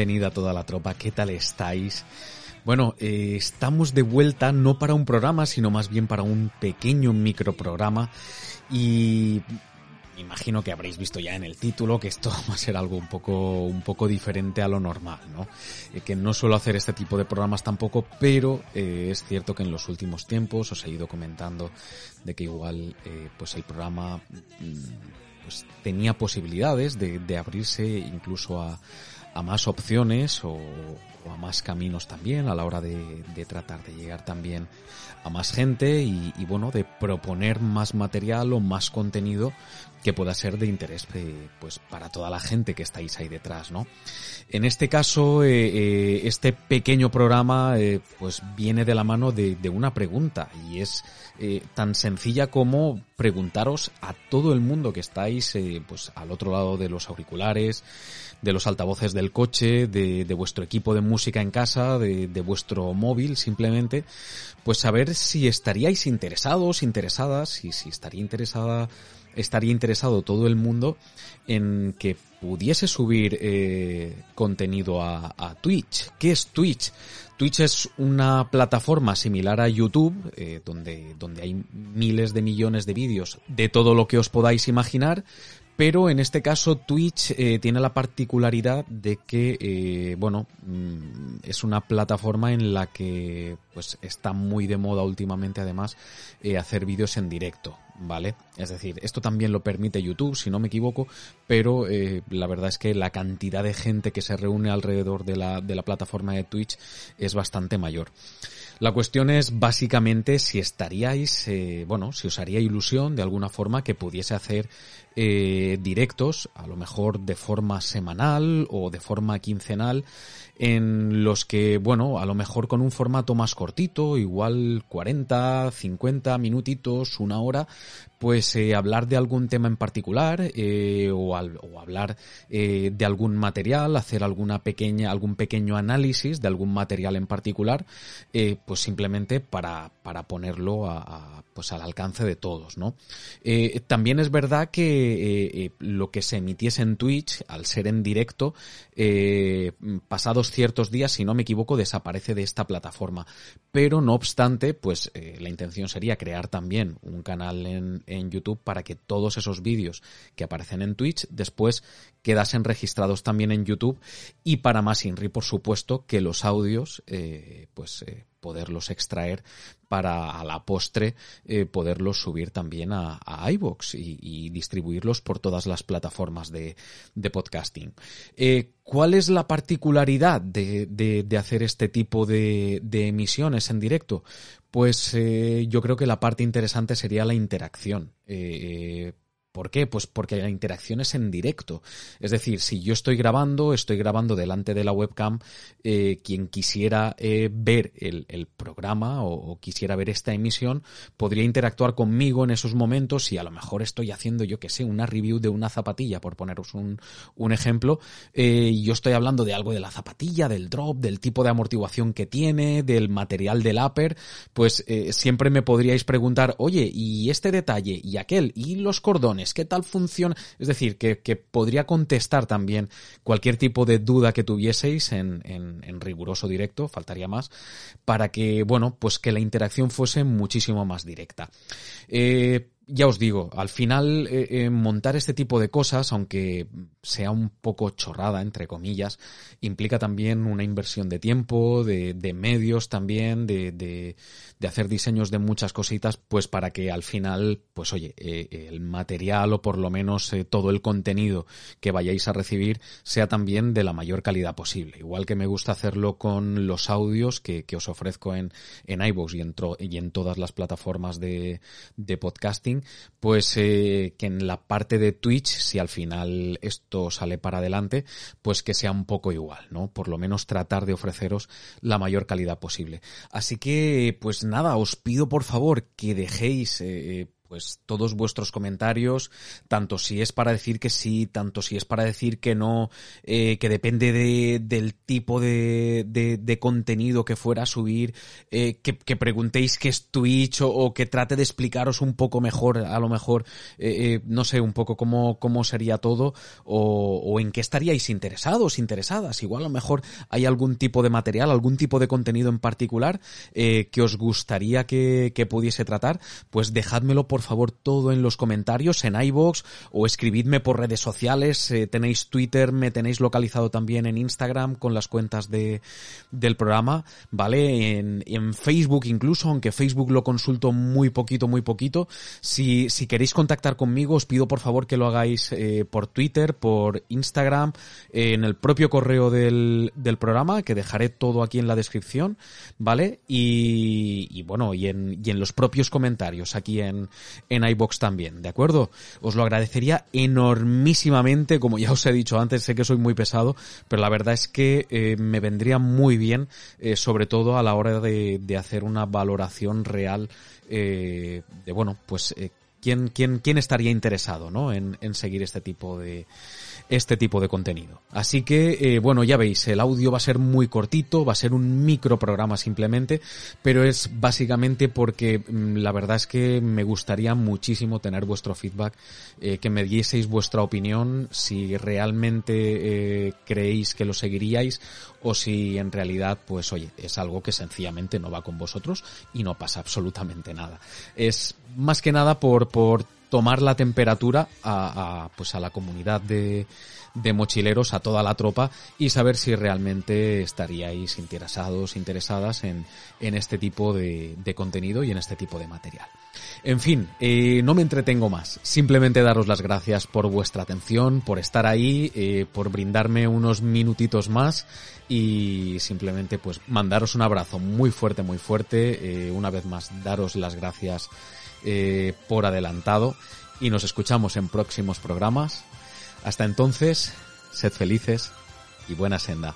bienvenida a toda la tropa, ¿qué tal estáis? Bueno, eh, estamos de vuelta no para un programa, sino más bien para un pequeño microprograma y imagino que habréis visto ya en el título que esto va a ser algo un poco, un poco diferente a lo normal, ¿no? Eh, que no suelo hacer este tipo de programas tampoco, pero eh, es cierto que en los últimos tiempos os he ido comentando de que igual pues el programa mm, pues tenía posibilidades de, de abrirse incluso a, a más opciones o, o, a más caminos también a la hora de, de tratar de llegar también a más gente y, y, bueno de proponer más material o más contenido que pueda ser de interés eh, pues para toda la gente que estáis ahí detrás no en este caso eh, eh, este pequeño programa eh, pues viene de la mano de, de una pregunta y es eh, tan sencilla como preguntaros a todo el mundo que estáis pues al otro lado de los auriculares de los altavoces del coche, de, de vuestro equipo de música en casa, de, vuestro móvil simplemente, pues saber si estaríais interesados, interesadas, y si estaría interesada, estaría interesado todo el mundo en que pudiese subir eh, contenido a, a Twitch. ¿Qué es Twitch? Twitch es una plataforma similar a YouTube, eh, donde, donde hay miles de millones de vídeos de todo lo que os podáis imaginar, pero en este caso Twitch eh, tiene la particularidad de que, eh, bueno, mm, es una plataforma en la que pues está muy de moda últimamente además eh, hacer vídeos en directo, ¿vale? Es decir, esto también lo permite YouTube, si no me equivoco, pero la verdad es que la cantidad de gente que se reúne alrededor de la, plataforma de Twitch es bastante mayor. La cuestión es básicamente si estaríais, bueno, si os haría ilusión de alguna forma que pudiese hacer eh, directos, a lo mejor de forma semanal o de forma quincenal, en los que, bueno, a lo mejor con un formato más cortito, igual 40, 50 minutitos, una hora, pues eh, hablar de algún tema en particular eh, o, hablar de algún material, hacer alguna pequeña, algún pequeño análisis de algún material en particular, pues simplemente para, para ponerlo pues al alcance de todos, ¿no? También es verdad que lo que se emitiese en Twitch, al ser en directo, pasados ciertos días, si no me equivoco, desaparece de esta plataforma. Pero no obstante, pues la intención sería crear también un canal en, en YouTube para que todos esos vídeos que aparecen en Twitch después quedasen registrados también en YouTube y para más INRI, por supuesto, que los audios, eh, pues eh, poderlos extraer para a la postre eh, poderlos subir también a, a iVoox y, distribuirlos por todas las plataformas de, de podcasting. Eh, ¿Cuál es la particularidad de, de, hacer este tipo de, de, emisiones en directo? Pues eh, yo creo que la parte interesante sería la interacción. ¿Por qué? Pues porque la interacción es en directo. Es decir, si yo estoy grabando, estoy grabando delante de la webcam, eh, quien quisiera eh, ver el, programa o, quisiera ver esta emisión, podría interactuar conmigo en esos momentos y a lo mejor estoy haciendo, yo que sé, una review de una zapatilla, por poneros un, un ejemplo, eh, yo estoy hablando de algo de la zapatilla, del drop, del tipo de amortiguación que tiene, del material del upper, pues eh, siempre me podríais preguntar, oye, ¿y este detalle? ¿Y aquel? ¿Y los cordones? ¿Qué tal funciona? Es decir, que, que podría contestar también cualquier tipo de duda que tuvieseis en, en, riguroso directo, faltaría más, para que, bueno, pues que la interacción fuese muchísimo más directa. Eh, ya os digo, al final eh, eh, montar este tipo de cosas, aunque sea un poco chorrada, entre comillas, implica también una inversión de tiempo, de, de medios también, de, de, hacer diseños de muchas cositas, pues para que al final, pues oye, eh, el material o por lo menos eh, todo el contenido que vayáis a recibir sea también de la mayor calidad posible. Igual que me gusta hacerlo con los audios que, que os ofrezco en, en iVoox y en, y en todas las plataformas de, de podcasting, pues eh, que en la parte de Twitch, si al final esto sale para adelante, pues que sea un poco igual, ¿no? Por lo menos tratar de ofreceros la mayor calidad posible. Así que, pues nada, os pido por favor que dejéis eh, pues todos vuestros comentarios, tanto si es para decir que sí, tanto si es para decir que no, eh, que depende de, del tipo de, de, contenido que fuera a subir, eh, que, que, preguntéis qué es Twitch o, que trate de explicaros un poco mejor, a lo mejor, eh, no sé, un poco cómo, cómo sería todo o, o, en qué estaríais interesados, interesadas. Igual a lo mejor hay algún tipo de material, algún tipo de contenido en particular que os gustaría que, que pudiese tratar, pues dejádmelo por por favor todo en los comentarios en iBox o escribidme por redes sociales. Eh, tenéis Twitter, me tenéis localizado también en Instagram con las cuentas de, del programa, ¿vale? En, Facebook incluso, aunque Facebook lo consulto muy poquito, muy poquito. Si, si queréis contactar conmigo, os pido por favor que lo hagáis eh, por Twitter, por Instagram, en el propio correo del, del programa, que dejaré todo aquí en la descripción, ¿vale? Y, y bueno, y en, y en los propios comentarios aquí en, en iBox también, ¿de acuerdo? Os lo agradecería enormísimamente, como ya os he dicho antes, sé que soy muy pesado, pero la verdad es que eh, me vendría muy bien, eh, sobre todo a la hora de, de hacer una valoración real eh, de, bueno, pues quién, quién, quién estaría interesado, ¿no? En, en seguir este tipo de, este tipo de contenido. Así que, eh, bueno, ya veis, el audio va a ser muy cortito, va a ser un micro programa simplemente, pero es básicamente porque mm, la verdad es que me gustaría muchísimo tener vuestro feedback, eh, que me dieseis vuestra opinión, si realmente eh, creéis que lo seguiríais o si en realidad, pues oye, es algo que sencillamente no va con vosotros y no pasa absolutamente nada. Es más que nada por, por tomar la temperatura a, a, pues a la comunidad de, de mochileros, a toda la tropa y saber si realmente estaríais interesados, interesadas en, en este tipo de, de contenido y en este tipo de material. En fin, eh, no me entretengo más. Simplemente daros las gracias por vuestra atención, por estar ahí, eh, por brindarme unos minutitos más y simplemente pues mandaros un abrazo muy fuerte, muy fuerte. Eh, una vez más, daros las gracias eh, por adelantado y nos escuchamos en próximos programas. Hasta entonces, sed felices y buena senda.